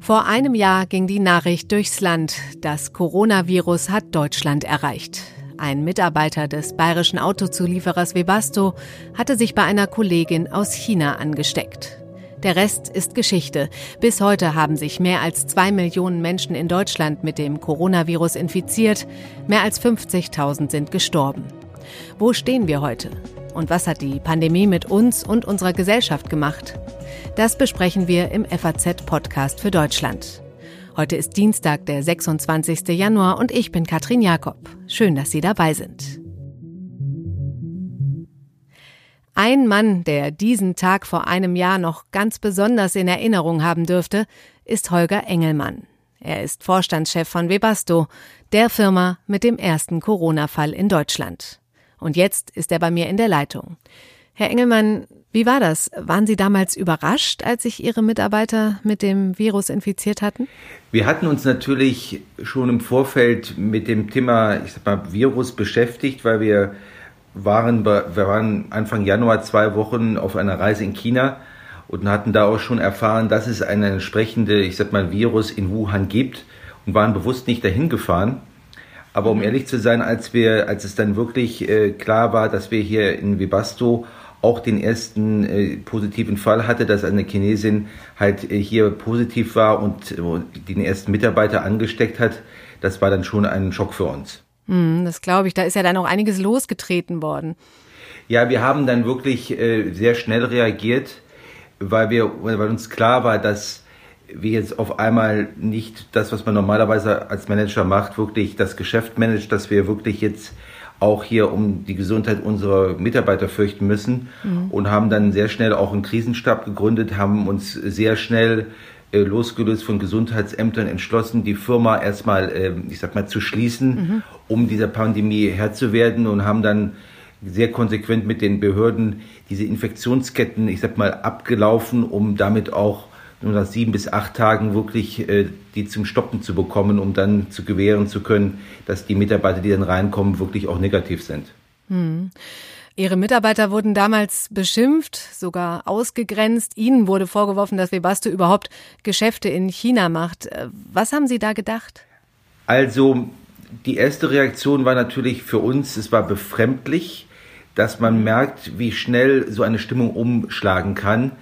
Vor einem Jahr ging die Nachricht durchs Land, das Coronavirus hat Deutschland erreicht. Ein Mitarbeiter des bayerischen Autozulieferers Webasto hatte sich bei einer Kollegin aus China angesteckt. Der Rest ist Geschichte. Bis heute haben sich mehr als zwei Millionen Menschen in Deutschland mit dem Coronavirus infiziert. Mehr als 50.000 sind gestorben. Wo stehen wir heute? Und was hat die Pandemie mit uns und unserer Gesellschaft gemacht? Das besprechen wir im FAZ-Podcast für Deutschland. Heute ist Dienstag, der 26. Januar und ich bin Katrin Jakob. Schön, dass Sie dabei sind. Ein Mann, der diesen Tag vor einem Jahr noch ganz besonders in Erinnerung haben dürfte, ist Holger Engelmann. Er ist Vorstandschef von Webasto, der Firma mit dem ersten Corona-Fall in Deutschland. Und jetzt ist er bei mir in der Leitung. Herr Engelmann, wie war das? Waren Sie damals überrascht, als sich Ihre Mitarbeiter mit dem Virus infiziert hatten? Wir hatten uns natürlich schon im Vorfeld mit dem Thema, ich sag mal, Virus beschäftigt, weil wir waren, wir waren Anfang Januar zwei Wochen auf einer Reise in China und hatten da auch schon erfahren, dass es eine entsprechende, ich sag mal, Virus in Wuhan gibt und waren bewusst nicht dahin gefahren. Aber um ehrlich zu sein, als wir, als es dann wirklich äh, klar war, dass wir hier in Vibasto auch den ersten äh, positiven Fall hatte, dass eine Chinesin halt äh, hier positiv war und äh, den ersten Mitarbeiter angesteckt hat. Das war dann schon ein Schock für uns. Mm, das glaube ich. Da ist ja dann auch einiges losgetreten worden. Ja, wir haben dann wirklich äh, sehr schnell reagiert, weil wir, weil uns klar war, dass wir jetzt auf einmal nicht das, was man normalerweise als Manager macht, wirklich das Geschäft managt, dass wir wirklich jetzt auch hier um die Gesundheit unserer Mitarbeiter fürchten müssen mhm. und haben dann sehr schnell auch einen Krisenstab gegründet, haben uns sehr schnell äh, losgelöst von Gesundheitsämtern entschlossen, die Firma erstmal, äh, ich sag mal, zu schließen, mhm. um dieser Pandemie Herr zu werden und haben dann sehr konsequent mit den Behörden diese Infektionsketten, ich sag mal, abgelaufen, um damit auch nur nach sieben bis acht Tagen wirklich äh, die zum Stoppen zu bekommen, um dann zu gewähren zu können, dass die Mitarbeiter, die dann reinkommen, wirklich auch negativ sind. Hm. Ihre Mitarbeiter wurden damals beschimpft, sogar ausgegrenzt. Ihnen wurde vorgeworfen, dass Webasto überhaupt Geschäfte in China macht. Äh, was haben Sie da gedacht? Also, die erste Reaktion war natürlich für uns, es war befremdlich, dass man merkt, wie schnell so eine Stimmung umschlagen kann.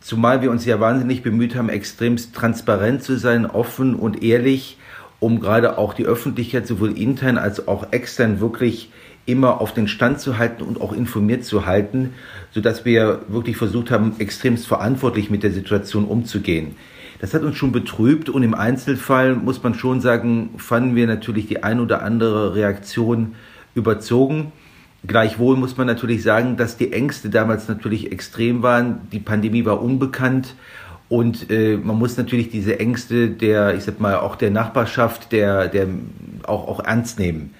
Zumal wir uns ja wahnsinnig bemüht haben, extremst transparent zu sein, offen und ehrlich, um gerade auch die Öffentlichkeit sowohl intern als auch extern wirklich immer auf den Stand zu halten und auch informiert zu halten, sodass wir wirklich versucht haben, extremst verantwortlich mit der Situation umzugehen. Das hat uns schon betrübt und im Einzelfall muss man schon sagen, fanden wir natürlich die ein oder andere Reaktion überzogen. Gleichwohl muss man natürlich sagen, dass die Ängste damals natürlich extrem waren. Die Pandemie war unbekannt und äh, man muss natürlich diese Ängste der, ich sag mal, auch der Nachbarschaft, der, der auch, auch ernst nehmen.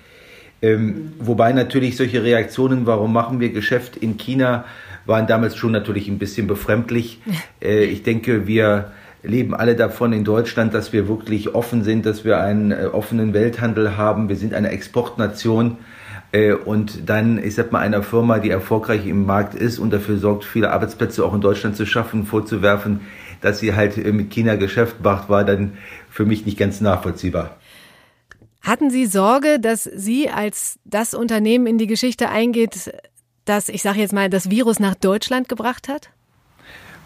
Ähm, wobei natürlich solche Reaktionen, warum machen wir Geschäft in China, waren damals schon natürlich ein bisschen befremdlich. Äh, ich denke, wir leben alle davon in Deutschland, dass wir wirklich offen sind, dass wir einen äh, offenen Welthandel haben. Wir sind eine Exportnation. Äh, und dann, ich sag mal, einer Firma, die erfolgreich im Markt ist und dafür sorgt, viele Arbeitsplätze auch in Deutschland zu schaffen, vorzuwerfen, dass sie halt äh, mit China Geschäft macht, war dann für mich nicht ganz nachvollziehbar. Hatten Sie Sorge, dass Sie als das Unternehmen in die Geschichte eingeht, das, ich sage jetzt mal, das Virus nach Deutschland gebracht hat?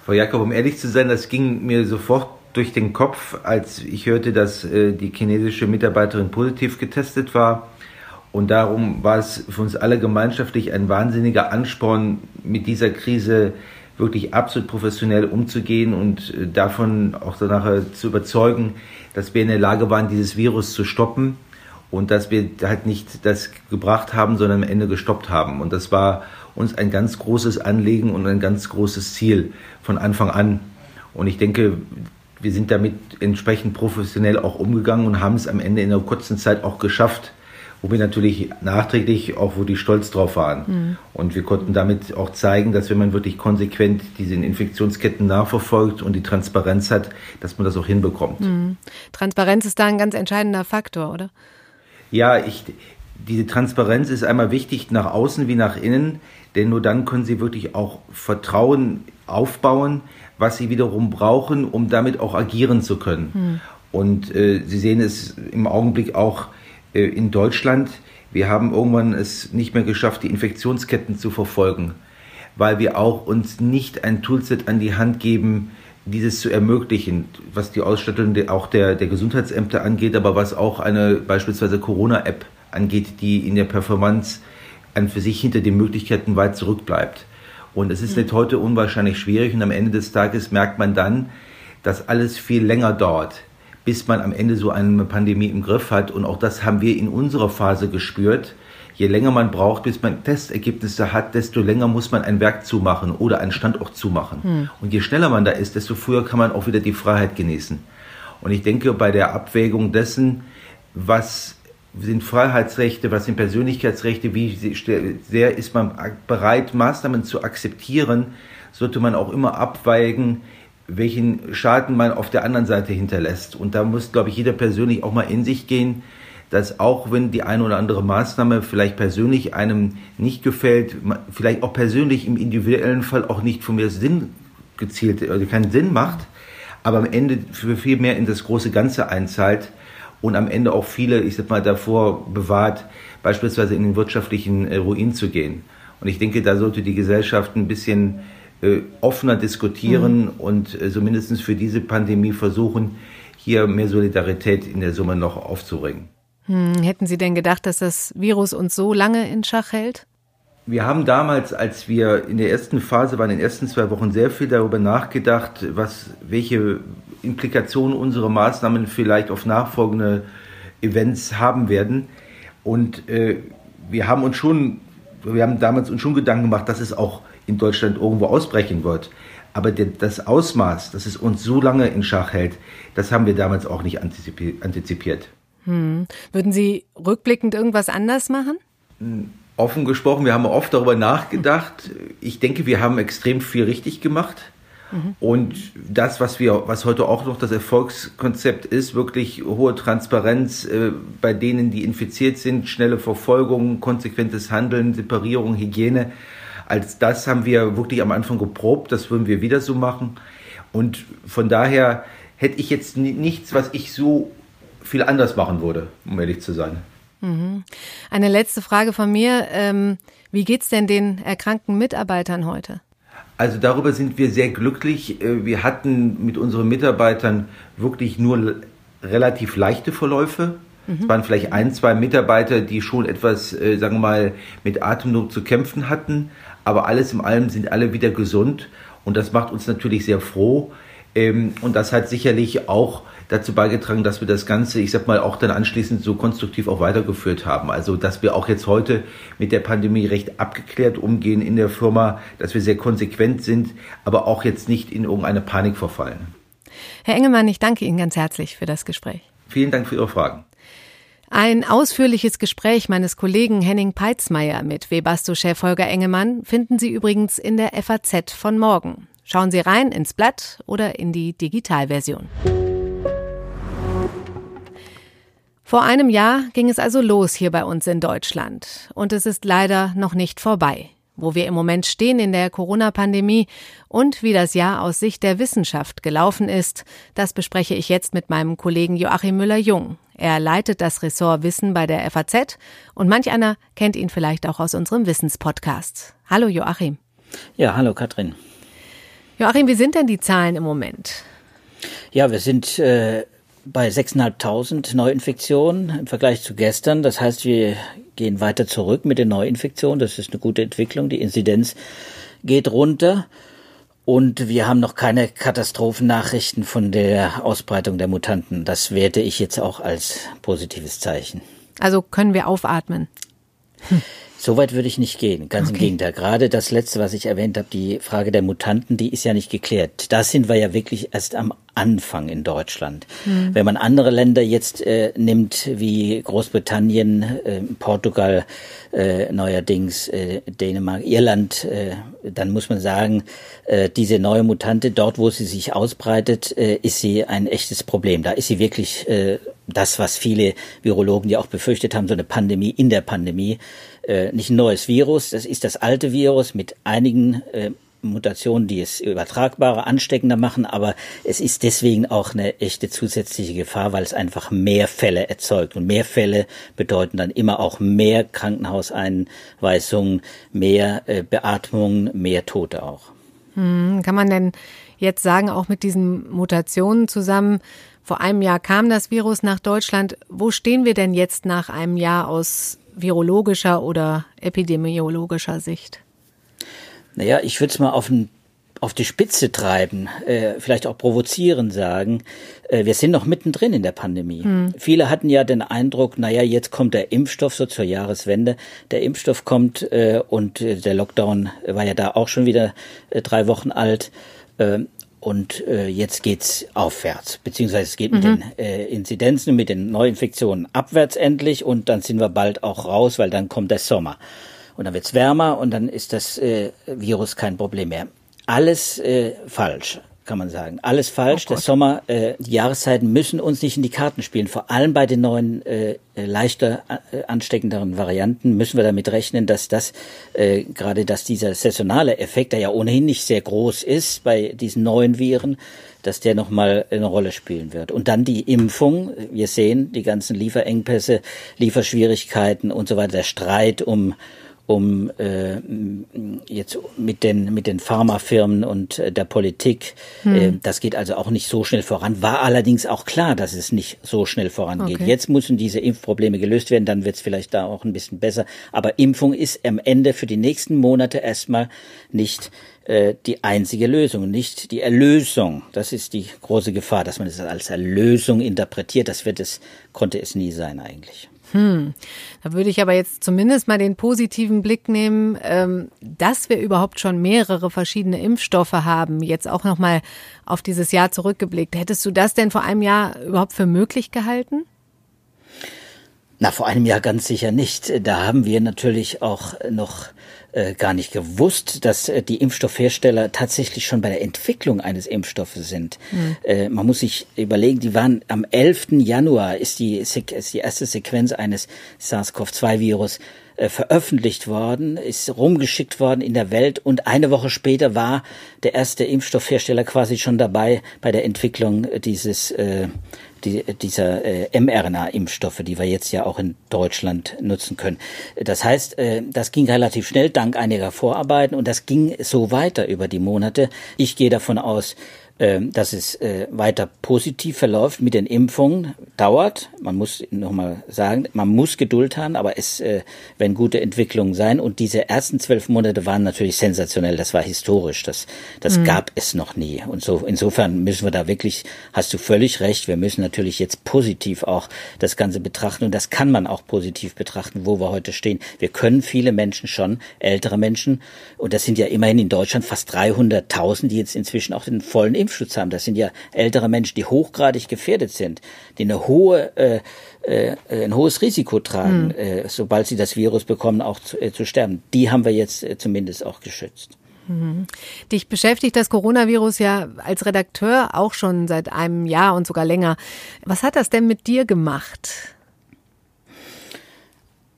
Frau Jakob, um ehrlich zu sein, das ging mir sofort durch den Kopf, als ich hörte, dass äh, die chinesische Mitarbeiterin positiv getestet war. Und darum war es für uns alle gemeinschaftlich ein wahnsinniger Ansporn, mit dieser Krise wirklich absolut professionell umzugehen und äh, davon auch danach zu überzeugen, dass wir in der Lage waren, dieses Virus zu stoppen und dass wir halt nicht das gebracht haben, sondern am Ende gestoppt haben. Und das war uns ein ganz großes Anliegen und ein ganz großes Ziel von Anfang an. Und ich denke, wir sind damit entsprechend professionell auch umgegangen und haben es am Ende in einer kurzen Zeit auch geschafft, wo wir natürlich nachträglich auch, wo die stolz drauf waren. Mhm. Und wir konnten damit auch zeigen, dass wenn man wirklich konsequent diese Infektionsketten nachverfolgt und die Transparenz hat, dass man das auch hinbekommt. Mhm. Transparenz ist da ein ganz entscheidender Faktor, oder? Ja, ich, diese Transparenz ist einmal wichtig nach außen wie nach innen, denn nur dann können Sie wirklich auch Vertrauen aufbauen, was Sie wiederum brauchen, um damit auch agieren zu können. Hm. Und äh, Sie sehen es im Augenblick auch in Deutschland. Wir haben irgendwann es nicht mehr geschafft, die Infektionsketten zu verfolgen, weil wir auch uns nicht ein Toolset an die Hand geben, dieses zu ermöglichen, was die Ausstattung auch der, der Gesundheitsämter angeht, aber was auch eine beispielsweise Corona-App angeht, die in der Performance an für sich hinter den Möglichkeiten weit zurückbleibt. Und es ist mhm. heute unwahrscheinlich schwierig und am Ende des Tages merkt man dann, dass alles viel länger dauert, bis man am Ende so eine Pandemie im Griff hat. Und auch das haben wir in unserer Phase gespürt. Je länger man braucht, bis man Testergebnisse hat, desto länger muss man ein Werk zumachen oder einen Standort zumachen. Mhm. Und je schneller man da ist, desto früher kann man auch wieder die Freiheit genießen. Und ich denke, bei der Abwägung dessen, was sind Freiheitsrechte, was sind Persönlichkeitsrechte, wie sehr ist man bereit, Maßnahmen zu akzeptieren, sollte man auch immer abwägen, welchen Schaden man auf der anderen Seite hinterlässt. Und da muss, glaube ich, jeder persönlich auch mal in sich gehen, dass auch wenn die eine oder andere Maßnahme vielleicht persönlich einem nicht gefällt, vielleicht auch persönlich im individuellen Fall auch nicht von mir Sinn gezielt, also keinen Sinn macht, aber am Ende für viel mehr in das große Ganze einzahlt, und am Ende auch viele, ich sag mal, davor bewahrt, beispielsweise in den wirtschaftlichen äh, Ruin zu gehen. Und ich denke, da sollte die Gesellschaft ein bisschen offener diskutieren mhm. und äh, so mindestens für diese Pandemie versuchen, hier mehr Solidarität in der Summe noch aufzubringen. Hm, hätten Sie denn gedacht, dass das Virus uns so lange in Schach hält? Wir haben damals, als wir in der ersten Phase waren, in den ersten zwei Wochen sehr viel darüber nachgedacht, was, welche Implikationen unsere Maßnahmen vielleicht auf nachfolgende Events haben werden. Und äh, wir haben uns schon, wir haben damals uns schon Gedanken gemacht, dass es auch in Deutschland irgendwo ausbrechen wird. Aber das Ausmaß, dass es uns so lange in Schach hält, das haben wir damals auch nicht antizipiert. Hm. Würden Sie rückblickend irgendwas anders machen? Hm, offen gesprochen, wir haben oft darüber nachgedacht. Ich denke, wir haben extrem viel richtig gemacht. Und das, was wir, was heute auch noch das Erfolgskonzept ist, wirklich hohe Transparenz äh, bei denen, die infiziert sind, schnelle Verfolgung, konsequentes Handeln, Separierung, Hygiene. Als das haben wir wirklich am Anfang geprobt, das würden wir wieder so machen. Und von daher hätte ich jetzt nichts, was ich so viel anders machen würde, um ehrlich zu sein. Mhm. Eine letzte Frage von mir. Ähm, wie geht's denn den erkrankten Mitarbeitern heute? Also darüber sind wir sehr glücklich. Äh, wir hatten mit unseren Mitarbeitern wirklich nur relativ leichte Verläufe. Mhm. Es waren vielleicht ein, zwei Mitarbeiter, die schon etwas, äh, sagen wir mal, mit Atemnot zu kämpfen hatten. Aber alles in allem sind alle wieder gesund. Und das macht uns natürlich sehr froh. Ähm, und das hat sicherlich auch dazu beigetragen, dass wir das Ganze, ich sag mal, auch dann anschließend so konstruktiv auch weitergeführt haben. Also, dass wir auch jetzt heute mit der Pandemie recht abgeklärt umgehen in der Firma, dass wir sehr konsequent sind, aber auch jetzt nicht in irgendeine Panik verfallen. Herr Engemann, ich danke Ihnen ganz herzlich für das Gespräch. Vielen Dank für Ihre Fragen. Ein ausführliches Gespräch meines Kollegen Henning Peitzmeier mit Webasto-Chef Holger Engemann finden Sie übrigens in der FAZ von morgen. Schauen Sie rein ins Blatt oder in die Digitalversion. Vor einem Jahr ging es also los hier bei uns in Deutschland. Und es ist leider noch nicht vorbei. Wo wir im Moment stehen in der Corona-Pandemie und wie das Jahr aus Sicht der Wissenschaft gelaufen ist, das bespreche ich jetzt mit meinem Kollegen Joachim Müller-Jung. Er leitet das Ressort Wissen bei der FAZ und manch einer kennt ihn vielleicht auch aus unserem Wissenspodcast. Hallo Joachim. Ja, hallo Katrin. Joachim, wie sind denn die Zahlen im Moment? Ja, wir sind äh, bei 6.500 Neuinfektionen im Vergleich zu gestern. Das heißt, wir gehen weiter zurück mit den Neuinfektionen. Das ist eine gute Entwicklung. Die Inzidenz geht runter. Und wir haben noch keine Katastrophennachrichten von der Ausbreitung der Mutanten. Das werte ich jetzt auch als positives Zeichen. Also können wir aufatmen. Hm. So weit würde ich nicht gehen. Ganz okay. im Gegenteil. Gerade das letzte, was ich erwähnt habe, die Frage der Mutanten, die ist ja nicht geklärt. Da sind wir ja wirklich erst am Anfang in Deutschland. Mhm. Wenn man andere Länder jetzt äh, nimmt, wie Großbritannien, äh, Portugal, äh, neuerdings äh, Dänemark, Irland, äh, dann muss man sagen, äh, diese neue Mutante, dort wo sie sich ausbreitet, äh, ist sie ein echtes Problem. Da ist sie wirklich äh, das, was viele Virologen ja auch befürchtet haben, so eine Pandemie in der Pandemie. Äh, nicht ein neues Virus, das ist das alte Virus mit einigen äh, Mutationen, die es übertragbarer, ansteckender machen, aber es ist deswegen auch eine echte zusätzliche Gefahr, weil es einfach mehr Fälle erzeugt. Und mehr Fälle bedeuten dann immer auch mehr Krankenhauseinweisungen, mehr äh, Beatmungen, mehr Tote auch. Hm, kann man denn jetzt sagen, auch mit diesen Mutationen zusammen, vor einem Jahr kam das Virus nach Deutschland. Wo stehen wir denn jetzt nach einem Jahr aus virologischer oder epidemiologischer Sicht? Naja, ich würde es mal auf, auf die Spitze treiben, äh, vielleicht auch provozieren sagen. Äh, wir sind noch mittendrin in der Pandemie. Hm. Viele hatten ja den Eindruck, naja, jetzt kommt der Impfstoff so zur Jahreswende. Der Impfstoff kommt äh, und äh, der Lockdown war ja da auch schon wieder äh, drei Wochen alt. Und äh, jetzt geht's aufwärts, beziehungsweise es geht mhm. mit den äh, Inzidenzen, mit den Neuinfektionen abwärts endlich und dann sind wir bald auch raus, weil dann kommt der Sommer und dann wird's wärmer und dann ist das äh, Virus kein Problem mehr. Alles äh, falsch kann man sagen. Alles falsch. Oh der Sommer, äh, die Jahreszeiten müssen uns nicht in die Karten spielen. Vor allem bei den neuen, äh, leichter äh, ansteckenderen Varianten müssen wir damit rechnen, dass das, äh, gerade dass dieser saisonale Effekt, der ja ohnehin nicht sehr groß ist bei diesen neuen Viren, dass der nochmal eine Rolle spielen wird. Und dann die Impfung. Wir sehen die ganzen Lieferengpässe, Lieferschwierigkeiten und so weiter, der Streit um um äh, jetzt mit den mit den Pharmafirmen und äh, der Politik. Hm. Äh, das geht also auch nicht so schnell voran. War allerdings auch klar, dass es nicht so schnell vorangeht. Okay. Jetzt müssen diese Impfprobleme gelöst werden, dann wird es vielleicht da auch ein bisschen besser. Aber Impfung ist am Ende für die nächsten Monate erstmal nicht äh, die einzige Lösung, nicht die Erlösung. Das ist die große Gefahr, dass man es als Erlösung interpretiert. Das wird es, konnte es nie sein eigentlich. Hm. Da würde ich aber jetzt zumindest mal den positiven Blick nehmen, ähm, dass wir überhaupt schon mehrere verschiedene Impfstoffe haben. Jetzt auch noch mal auf dieses Jahr zurückgeblickt. Hättest du das denn vor einem Jahr überhaupt für möglich gehalten? Na, vor einem Jahr ganz sicher nicht. Da haben wir natürlich auch noch äh, gar nicht gewusst, dass äh, die Impfstoffhersteller tatsächlich schon bei der Entwicklung eines Impfstoffes sind. Mhm. Äh, man muss sich überlegen, die waren am 11. Januar ist die, ist die erste Sequenz eines SARS-CoV-2-Virus äh, veröffentlicht worden, ist rumgeschickt worden in der Welt und eine Woche später war der erste Impfstoffhersteller quasi schon dabei bei der Entwicklung dieses äh, die, dieser äh, mRNA-Impfstoffe, die wir jetzt ja auch in Deutschland nutzen können. Das heißt, äh, das ging relativ schnell dank einiger Vorarbeiten und das ging so weiter über die Monate. Ich gehe davon aus, dass es äh, weiter positiv verläuft mit den Impfungen. Dauert, man muss nochmal sagen, man muss Geduld haben, aber es äh, werden gute Entwicklungen sein. Und diese ersten zwölf Monate waren natürlich sensationell. Das war historisch. Das, das mhm. gab es noch nie. Und so insofern müssen wir da wirklich, hast du völlig recht. Wir müssen natürlich jetzt positiv auch das Ganze betrachten. Und das kann man auch positiv betrachten, wo wir heute stehen. Wir können viele Menschen schon, ältere Menschen, und das sind ja immerhin in Deutschland fast 300.000, die jetzt inzwischen auch den vollen Impf Impfschutz haben. Das sind ja ältere Menschen, die hochgradig gefährdet sind, die eine hohe, äh, äh, ein hohes Risiko tragen, mhm. äh, sobald sie das Virus bekommen, auch zu, äh, zu sterben. Die haben wir jetzt äh, zumindest auch geschützt. Mhm. Dich beschäftigt das Coronavirus ja als Redakteur auch schon seit einem Jahr und sogar länger. Was hat das denn mit dir gemacht?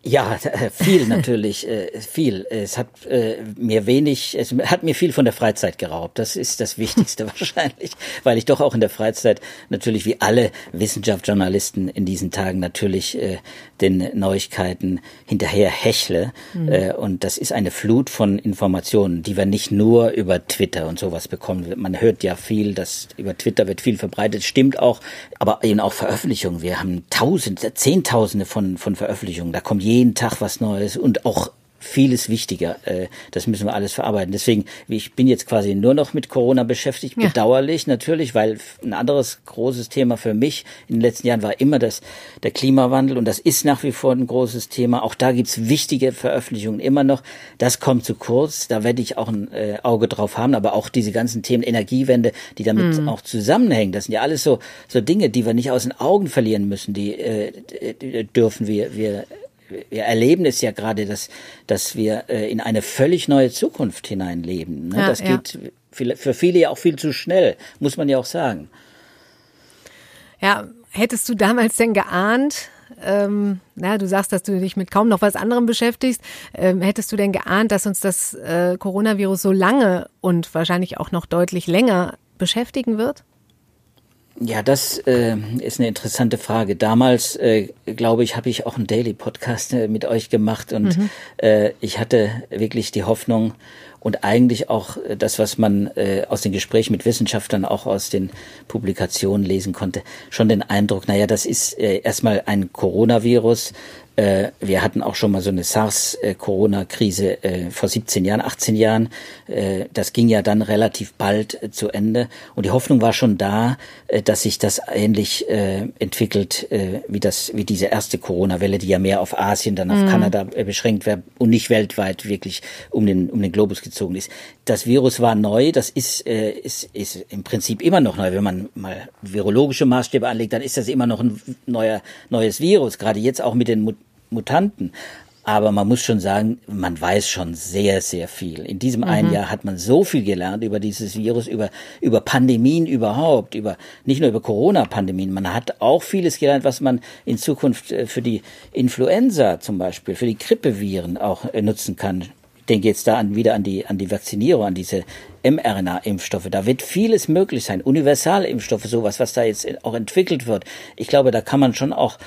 Ja, viel natürlich, äh, viel. Es hat äh, mir wenig, es hat mir viel von der Freizeit geraubt. Das ist das Wichtigste wahrscheinlich, weil ich doch auch in der Freizeit natürlich wie alle Wissenschaftsjournalisten in diesen Tagen natürlich äh, den Neuigkeiten hinterher hechle. Mhm. Und das ist eine Flut von Informationen, die wir nicht nur über Twitter und sowas bekommen. Man hört ja viel, dass über Twitter wird viel verbreitet, stimmt auch, aber eben auch Veröffentlichungen. Wir haben Tausende, Zehntausende von, von Veröffentlichungen. Da kommt jeden Tag was Neues und auch vieles wichtiger. Äh, das müssen wir alles verarbeiten. Deswegen, ich bin jetzt quasi nur noch mit Corona beschäftigt. Ja. Bedauerlich natürlich, weil ein anderes großes Thema für mich in den letzten Jahren war immer das, der Klimawandel und das ist nach wie vor ein großes Thema. Auch da gibt's wichtige Veröffentlichungen immer noch. Das kommt zu kurz. Da werde ich auch ein äh, Auge drauf haben. Aber auch diese ganzen Themen Energiewende, die damit mhm. auch zusammenhängen, das sind ja alles so, so Dinge, die wir nicht aus den Augen verlieren müssen. Die, äh, die dürfen wir, wir wir erleben es ja gerade, dass, dass wir äh, in eine völlig neue Zukunft hineinleben. Ne? Ja, das ja. geht für viele ja auch viel zu schnell, muss man ja auch sagen. Ja, Hättest du damals denn geahnt, ähm, na, du sagst, dass du dich mit kaum noch was anderem beschäftigst. Ähm, hättest du denn geahnt, dass uns das äh, Coronavirus so lange und wahrscheinlich auch noch deutlich länger beschäftigen wird? Ja, das äh, ist eine interessante Frage. Damals, äh, glaube ich, habe ich auch einen Daily-Podcast äh, mit euch gemacht und mhm. äh, ich hatte wirklich die Hoffnung und eigentlich auch äh, das, was man äh, aus den Gesprächen mit Wissenschaftlern, auch aus den Publikationen lesen konnte, schon den Eindruck, naja, das ist äh, erstmal ein Coronavirus, äh, wir hatten auch schon mal so eine SARS-Corona-Krise äh, vor 17 Jahren, 18 Jahren. Äh, das ging ja dann relativ bald zu Ende. Und die Hoffnung war schon da, dass sich das ähnlich entwickelt wie das, wie diese erste Corona-Welle, die ja mehr auf Asien, dann auf mhm. Kanada beschränkt wäre und nicht weltweit wirklich um den, um den Globus gezogen ist. Das Virus war neu. Das ist, ist, ist im Prinzip immer noch neu. Wenn man mal virologische Maßstäbe anlegt, dann ist das immer noch ein neuer, neues Virus. Gerade jetzt auch mit den Mutanten. Aber man muss schon sagen, man weiß schon sehr, sehr viel. In diesem mhm. einen Jahr hat man so viel gelernt über dieses Virus, über, über Pandemien überhaupt, über, nicht nur über Corona-Pandemien. Man hat auch vieles gelernt, was man in Zukunft äh, für die Influenza zum Beispiel, für die Grippeviren auch äh, nutzen kann. Denke jetzt da an, wieder an die, an die Vakzinierung, an diese mRNA-Impfstoffe. Da wird vieles möglich sein. Universalimpfstoffe, sowas, was da jetzt auch entwickelt wird. Ich glaube, da kann man schon auch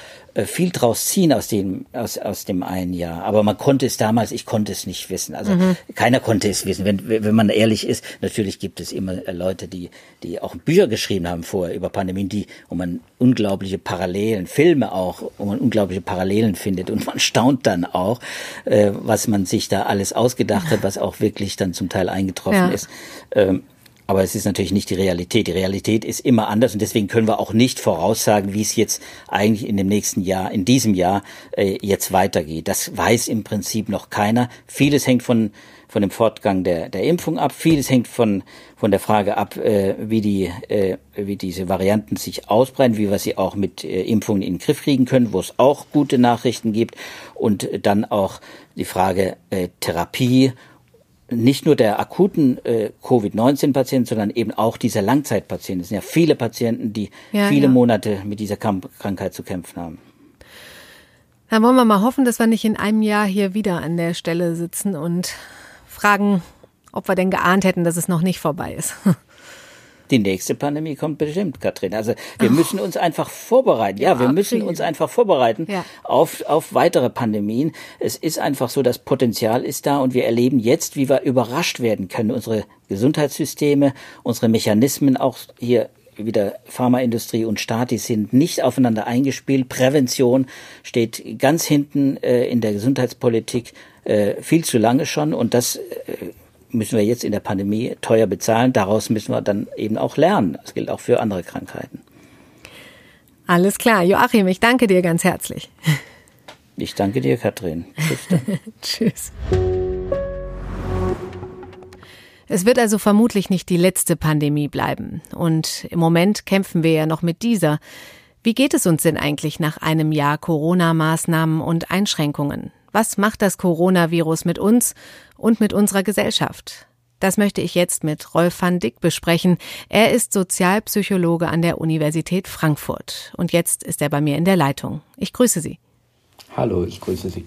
viel draus ziehen aus dem, aus, aus dem einen Jahr. Aber man konnte es damals, ich konnte es nicht wissen. Also mhm. keiner konnte es wissen. Wenn, wenn man ehrlich ist, natürlich gibt es immer äh, Leute, die, die auch Bücher geschrieben haben vorher über Pandemien, die, wo man unglaubliche Parallelen, Filme auch, wo man unglaubliche Parallelen findet. Und man staunt dann auch, äh, was man sich da alles ausgedacht hat, was auch wirklich dann zum Teil eingetroffen ja. ist. Ähm, aber es ist natürlich nicht die Realität. Die Realität ist immer anders und deswegen können wir auch nicht voraussagen, wie es jetzt eigentlich in dem nächsten Jahr, in diesem Jahr äh, jetzt weitergeht. Das weiß im Prinzip noch keiner. Vieles hängt von von dem Fortgang der, der Impfung ab. Vieles hängt von, von der Frage ab, äh, wie, die, äh, wie diese Varianten sich ausbreiten, wie wir sie auch mit äh, Impfungen in den Griff kriegen können, wo es auch gute Nachrichten gibt. Und dann auch die Frage äh, Therapie nicht nur der akuten äh, Covid-19-Patienten, sondern eben auch dieser Langzeitpatienten. Es sind ja viele Patienten, die ja, viele ja. Monate mit dieser Krankheit zu kämpfen haben. Dann wollen wir mal hoffen, dass wir nicht in einem Jahr hier wieder an der Stelle sitzen und fragen, ob wir denn geahnt hätten, dass es noch nicht vorbei ist. Die nächste Pandemie kommt bestimmt, Katrin. Also wir müssen uns einfach vorbereiten. Ja, ja wir müssen uns einfach vorbereiten ja. auf, auf weitere Pandemien. Es ist einfach so, das Potenzial ist da und wir erleben jetzt, wie wir überrascht werden können. Unsere Gesundheitssysteme, unsere Mechanismen, auch hier wieder Pharmaindustrie und Staat, die sind nicht aufeinander eingespielt. Prävention steht ganz hinten äh, in der Gesundheitspolitik äh, viel zu lange schon und das äh, müssen wir jetzt in der Pandemie teuer bezahlen. Daraus müssen wir dann eben auch lernen. Das gilt auch für andere Krankheiten. Alles klar. Joachim, ich danke dir ganz herzlich. Ich danke dir, Katrin. Tschüss. Tschüss. Es wird also vermutlich nicht die letzte Pandemie bleiben. Und im Moment kämpfen wir ja noch mit dieser. Wie geht es uns denn eigentlich nach einem Jahr Corona-Maßnahmen und Einschränkungen? Was macht das Coronavirus mit uns und mit unserer Gesellschaft? Das möchte ich jetzt mit Rolf van Dick besprechen. Er ist Sozialpsychologe an der Universität Frankfurt. Und jetzt ist er bei mir in der Leitung. Ich grüße Sie. Hallo, ich grüße Sie.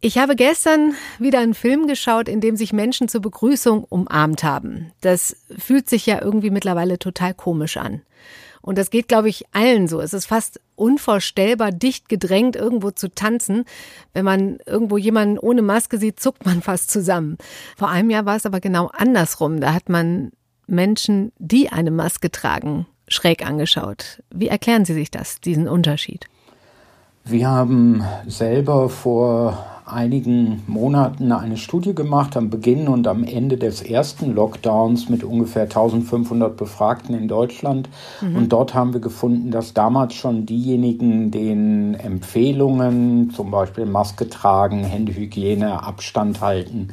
Ich habe gestern wieder einen Film geschaut, in dem sich Menschen zur Begrüßung umarmt haben. Das fühlt sich ja irgendwie mittlerweile total komisch an. Und das geht, glaube ich, allen so. Es ist fast unvorstellbar, dicht gedrängt irgendwo zu tanzen. Wenn man irgendwo jemanden ohne Maske sieht, zuckt man fast zusammen. Vor einem Jahr war es aber genau andersrum. Da hat man Menschen, die eine Maske tragen, schräg angeschaut. Wie erklären Sie sich das, diesen Unterschied? Wir haben selber vor einigen Monaten eine Studie gemacht am Beginn und am Ende des ersten Lockdowns mit ungefähr 1500 Befragten in Deutschland. Mhm. Und dort haben wir gefunden, dass damals schon diejenigen den Empfehlungen, zum Beispiel Maske tragen, Händehygiene, Abstand halten,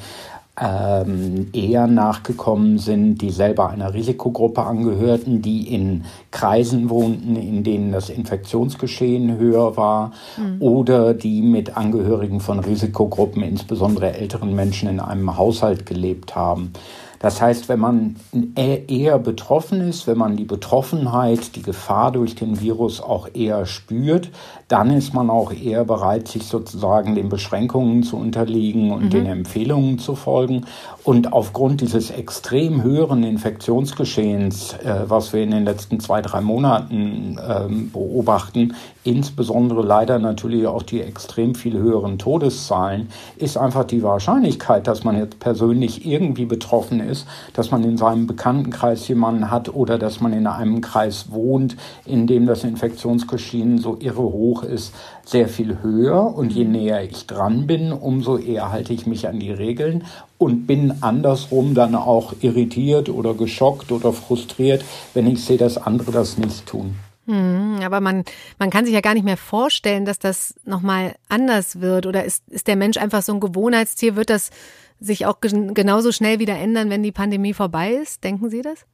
ähm, eher nachgekommen sind, die selber einer Risikogruppe angehörten, die in Kreisen wohnten, in denen das Infektionsgeschehen höher war, mhm. oder die mit Angehörigen von Risikogruppen, insbesondere älteren Menschen, in einem Haushalt gelebt haben. Das heißt, wenn man eher betroffen ist, wenn man die Betroffenheit, die Gefahr durch den Virus auch eher spürt, dann ist man auch eher bereit, sich sozusagen den Beschränkungen zu unterliegen und mhm. den Empfehlungen zu folgen. Und aufgrund dieses extrem höheren Infektionsgeschehens, äh, was wir in den letzten zwei, drei Monaten äh, beobachten, insbesondere leider natürlich auch die extrem viel höheren Todeszahlen, ist einfach die Wahrscheinlichkeit, dass man jetzt persönlich irgendwie betroffen ist, dass man in seinem Bekanntenkreis jemanden hat oder dass man in einem Kreis wohnt, in dem das Infektionsgeschehen so irre hoch ist, sehr viel höher. Und je näher ich dran bin, umso eher halte ich mich an die Regeln und bin andersrum dann auch irritiert oder geschockt oder frustriert, wenn ich sehe, dass andere das nicht tun. Hm, aber man, man kann sich ja gar nicht mehr vorstellen, dass das nochmal anders wird. Oder ist, ist der Mensch einfach so ein Gewohnheitstier? Wird das sich auch genauso schnell wieder ändern, wenn die Pandemie vorbei ist? Denken Sie das?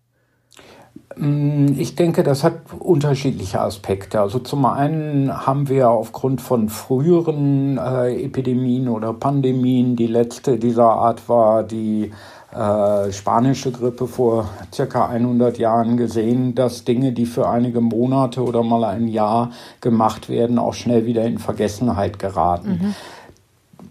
Mm, ich denke, das hat unterschiedliche Aspekte. Also zum einen haben wir aufgrund von früheren äh, Epidemien oder Pandemien, die letzte dieser Art war die äh, spanische Grippe vor circa 100 Jahren gesehen, dass Dinge, die für einige Monate oder mal ein Jahr gemacht werden, auch schnell wieder in Vergessenheit geraten. Mhm.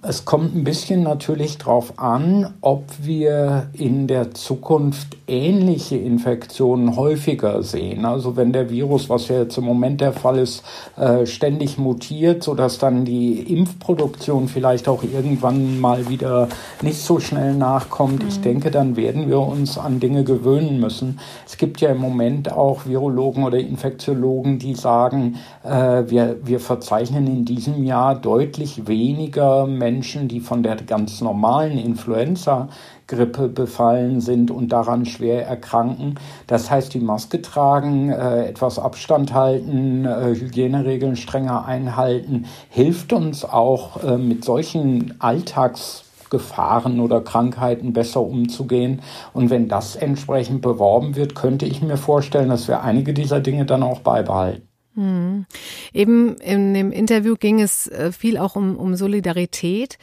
Es kommt ein bisschen natürlich darauf an, ob wir in der Zukunft ähnliche Infektionen häufiger sehen. Also wenn der Virus, was ja jetzt im Moment der Fall ist, äh, ständig mutiert, sodass dann die Impfproduktion vielleicht auch irgendwann mal wieder nicht so schnell nachkommt. Mhm. Ich denke, dann werden wir uns an Dinge gewöhnen müssen. Es gibt ja im Moment auch Virologen oder Infektiologen, die sagen, äh, wir, wir verzeichnen in diesem Jahr deutlich weniger Menschen, Menschen, die von der ganz normalen Influenza-Grippe befallen sind und daran schwer erkranken. Das heißt, die Maske tragen, äh, etwas Abstand halten, äh, Hygieneregeln strenger einhalten, hilft uns auch äh, mit solchen Alltags Gefahren oder Krankheiten besser umzugehen. Und wenn das entsprechend beworben wird, könnte ich mir vorstellen, dass wir einige dieser Dinge dann auch beibehalten. Hm. Eben in dem Interview ging es äh, viel auch um, um Solidarität.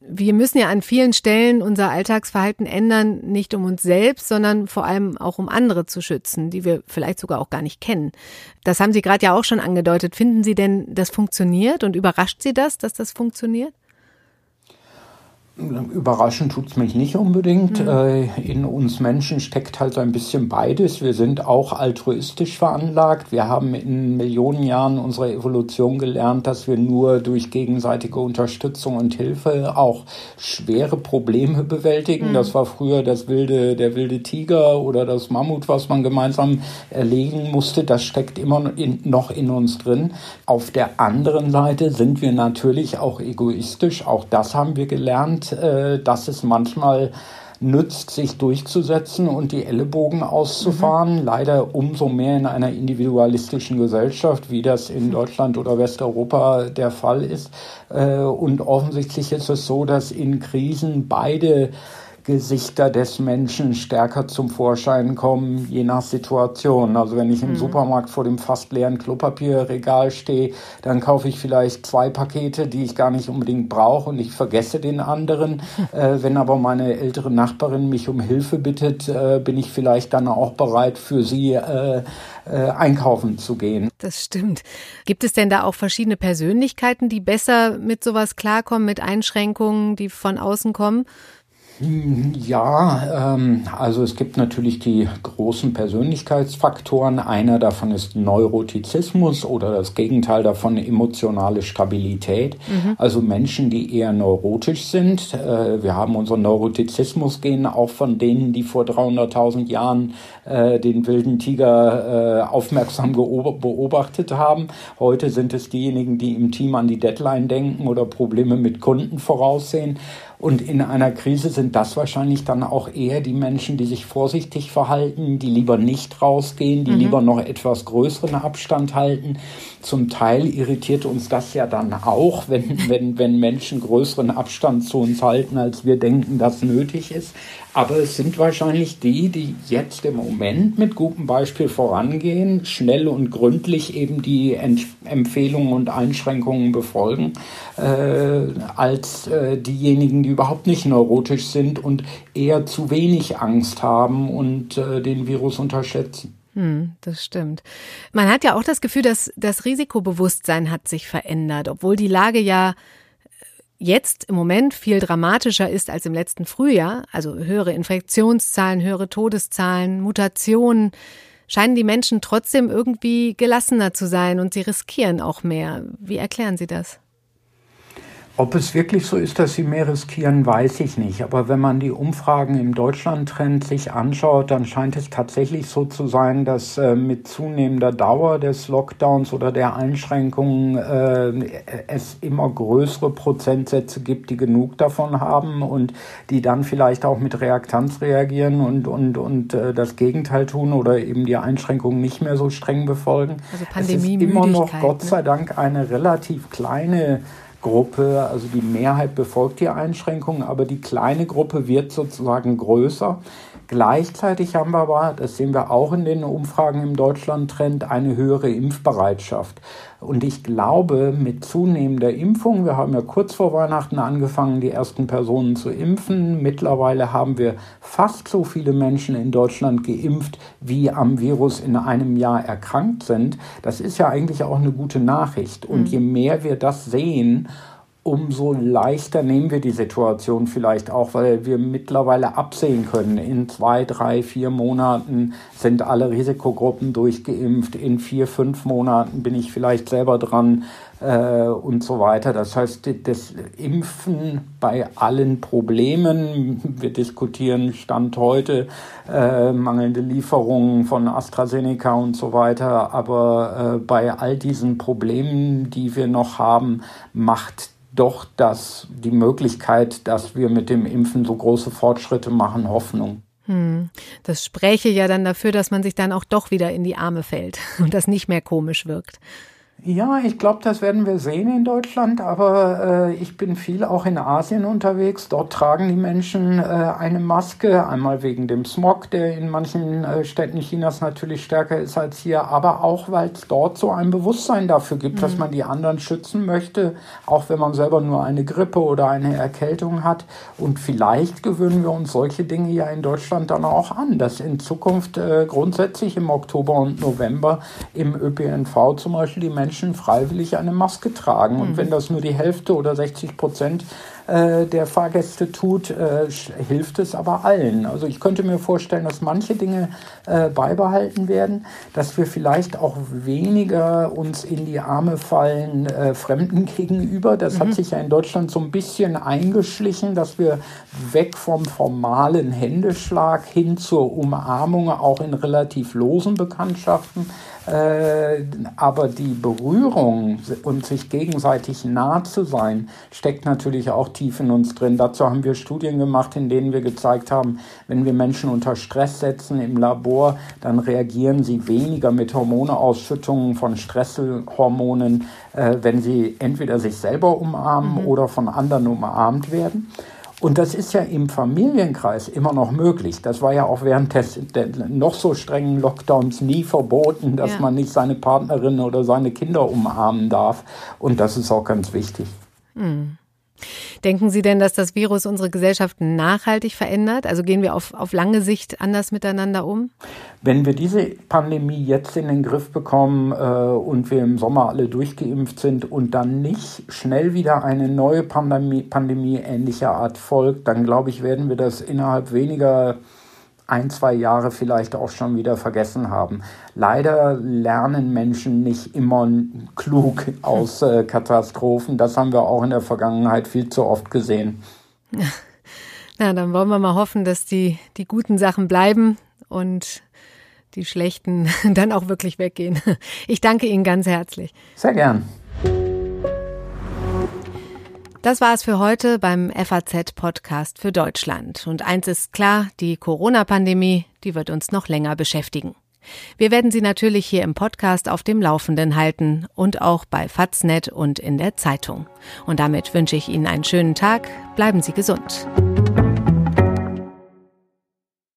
Wir müssen ja an vielen Stellen unser Alltagsverhalten ändern, nicht um uns selbst, sondern vor allem auch um andere zu schützen, die wir vielleicht sogar auch gar nicht kennen. Das haben Sie gerade ja auch schon angedeutet. Finden Sie denn, das funktioniert und überrascht Sie das, dass das funktioniert? Überraschen tut es mich nicht unbedingt. Mhm. In uns Menschen steckt halt ein bisschen beides. Wir sind auch altruistisch veranlagt. Wir haben in Millionen Jahren unserer Evolution gelernt, dass wir nur durch gegenseitige Unterstützung und Hilfe auch schwere Probleme bewältigen. Mhm. Das war früher das wilde, der wilde Tiger oder das Mammut, was man gemeinsam erlegen musste. Das steckt immer in, noch in uns drin. Auf der anderen Seite sind wir natürlich auch egoistisch. Auch das haben wir gelernt äh, dass es manchmal nützt, sich durchzusetzen und die Ellenbogen auszufahren. Mhm. Leider umso mehr in einer individualistischen Gesellschaft, wie das in Deutschland oder Westeuropa der Fall ist. Äh, und offensichtlich ist es so, dass in Krisen beide Gesichter des Menschen stärker zum Vorschein kommen, je nach Situation. Also wenn ich im mhm. Supermarkt vor dem fast leeren Klopapierregal stehe, dann kaufe ich vielleicht zwei Pakete, die ich gar nicht unbedingt brauche und ich vergesse den anderen. äh, wenn aber meine ältere Nachbarin mich um Hilfe bittet, äh, bin ich vielleicht dann auch bereit, für sie äh, äh, einkaufen zu gehen. Das stimmt. Gibt es denn da auch verschiedene Persönlichkeiten, die besser mit sowas klarkommen, mit Einschränkungen, die von außen kommen? Ja, ähm, also es gibt natürlich die großen Persönlichkeitsfaktoren. Einer davon ist Neurotizismus oder das Gegenteil davon emotionale Stabilität. Mhm. Also Menschen, die eher neurotisch sind. Äh, wir haben unseren Neurotizismus-Gen auch von denen, die vor 300.000 Jahren äh, den wilden Tiger äh, aufmerksam beobachtet haben. Heute sind es diejenigen, die im Team an die Deadline denken oder Probleme mit Kunden voraussehen. Und in einer Krise sind das wahrscheinlich dann auch eher die Menschen, die sich vorsichtig verhalten, die lieber nicht rausgehen, die mhm. lieber noch etwas größeren Abstand halten. Zum Teil irritiert uns das ja dann auch, wenn, wenn, wenn Menschen größeren Abstand zu uns halten, als wir denken, das nötig ist. Aber es sind wahrscheinlich die, die jetzt im Moment mit gutem Beispiel vorangehen, schnell und gründlich eben die Ent Empfehlungen und Einschränkungen befolgen, äh, als äh, diejenigen, die überhaupt nicht neurotisch sind und eher zu wenig Angst haben und äh, den Virus unterschätzen. Hm, das stimmt. Man hat ja auch das Gefühl, dass das Risikobewusstsein hat sich verändert, obwohl die Lage ja jetzt im Moment viel dramatischer ist als im letzten Frühjahr, also höhere Infektionszahlen, höhere Todeszahlen, Mutationen, scheinen die Menschen trotzdem irgendwie gelassener zu sein und sie riskieren auch mehr. Wie erklären Sie das? Ob es wirklich so ist, dass sie mehr riskieren, weiß ich nicht. Aber wenn man die Umfragen im Deutschland-Trend sich anschaut, dann scheint es tatsächlich so zu sein, dass äh, mit zunehmender Dauer des Lockdowns oder der Einschränkungen äh, es immer größere Prozentsätze gibt, die genug davon haben und die dann vielleicht auch mit Reaktanz reagieren und, und, und äh, das Gegenteil tun oder eben die Einschränkungen nicht mehr so streng befolgen. Also Pandemie es ist immer noch, Gott ne? sei Dank, eine relativ kleine Gruppe, also die Mehrheit befolgt die Einschränkungen, aber die kleine Gruppe wird sozusagen größer. Gleichzeitig haben wir aber, das sehen wir auch in den Umfragen im Deutschland-Trend, eine höhere Impfbereitschaft. Und ich glaube, mit zunehmender Impfung, wir haben ja kurz vor Weihnachten angefangen, die ersten Personen zu impfen. Mittlerweile haben wir fast so viele Menschen in Deutschland geimpft, wie am Virus in einem Jahr erkrankt sind. Das ist ja eigentlich auch eine gute Nachricht. Und mhm. je mehr wir das sehen, umso leichter nehmen wir die Situation vielleicht auch, weil wir mittlerweile absehen können. In zwei, drei, vier Monaten sind alle Risikogruppen durchgeimpft. In vier, fünf Monaten bin ich vielleicht selber dran äh, und so weiter. Das heißt, das Impfen bei allen Problemen, wir diskutieren Stand heute äh, mangelnde Lieferungen von AstraZeneca und so weiter, aber äh, bei all diesen Problemen, die wir noch haben, macht doch das, die Möglichkeit, dass wir mit dem Impfen so große Fortschritte machen, Hoffnung. Hm. Das spräche ja dann dafür, dass man sich dann auch doch wieder in die Arme fällt und das nicht mehr komisch wirkt. Ja, ich glaube, das werden wir sehen in Deutschland, aber äh, ich bin viel auch in Asien unterwegs. Dort tragen die Menschen äh, eine Maske, einmal wegen dem Smog, der in manchen äh, Städten Chinas natürlich stärker ist als hier, aber auch, weil es dort so ein Bewusstsein dafür gibt, mhm. dass man die anderen schützen möchte, auch wenn man selber nur eine Grippe oder eine Erkältung hat. Und vielleicht gewöhnen wir uns solche Dinge ja in Deutschland dann auch an, dass in Zukunft äh, grundsätzlich im Oktober und November im ÖPNV zum Beispiel die Menschen Menschen freiwillig eine Maske tragen. Und mhm. wenn das nur die Hälfte oder 60 Prozent äh, der Fahrgäste tut, äh, hilft es aber allen. Also ich könnte mir vorstellen, dass manche Dinge äh, beibehalten werden, dass wir vielleicht auch weniger uns in die Arme fallen äh, Fremden gegenüber. Das mhm. hat sich ja in Deutschland so ein bisschen eingeschlichen, dass wir weg vom formalen Händeschlag hin zur Umarmung auch in relativ losen Bekanntschaften äh, aber die Berührung und sich gegenseitig nah zu sein, steckt natürlich auch tief in uns drin. Dazu haben wir Studien gemacht, in denen wir gezeigt haben, wenn wir Menschen unter Stress setzen im Labor, dann reagieren sie weniger mit Hormoneausschüttungen von Stresshormonen, äh, wenn sie entweder sich selber umarmen mhm. oder von anderen umarmt werden. Und das ist ja im Familienkreis immer noch möglich. Das war ja auch während des, noch so strengen Lockdowns nie verboten, dass ja. man nicht seine Partnerin oder seine Kinder umarmen darf. Und das ist auch ganz wichtig. Mhm. Denken Sie denn, dass das Virus unsere Gesellschaft nachhaltig verändert? Also gehen wir auf, auf lange Sicht anders miteinander um? Wenn wir diese Pandemie jetzt in den Griff bekommen äh, und wir im Sommer alle durchgeimpft sind und dann nicht schnell wieder eine neue Pandemie, Pandemie ähnlicher Art folgt, dann glaube ich, werden wir das innerhalb weniger ein, zwei Jahre vielleicht auch schon wieder vergessen haben. Leider lernen Menschen nicht immer klug aus äh, Katastrophen. Das haben wir auch in der Vergangenheit viel zu oft gesehen. Na, dann wollen wir mal hoffen, dass die, die guten Sachen bleiben und die schlechten dann auch wirklich weggehen. Ich danke Ihnen ganz herzlich. Sehr gern. Das war es für heute beim FAZ-Podcast für Deutschland. Und eins ist klar, die Corona-Pandemie, die wird uns noch länger beschäftigen. Wir werden Sie natürlich hier im Podcast auf dem Laufenden halten und auch bei Faznet und in der Zeitung. Und damit wünsche ich Ihnen einen schönen Tag. Bleiben Sie gesund.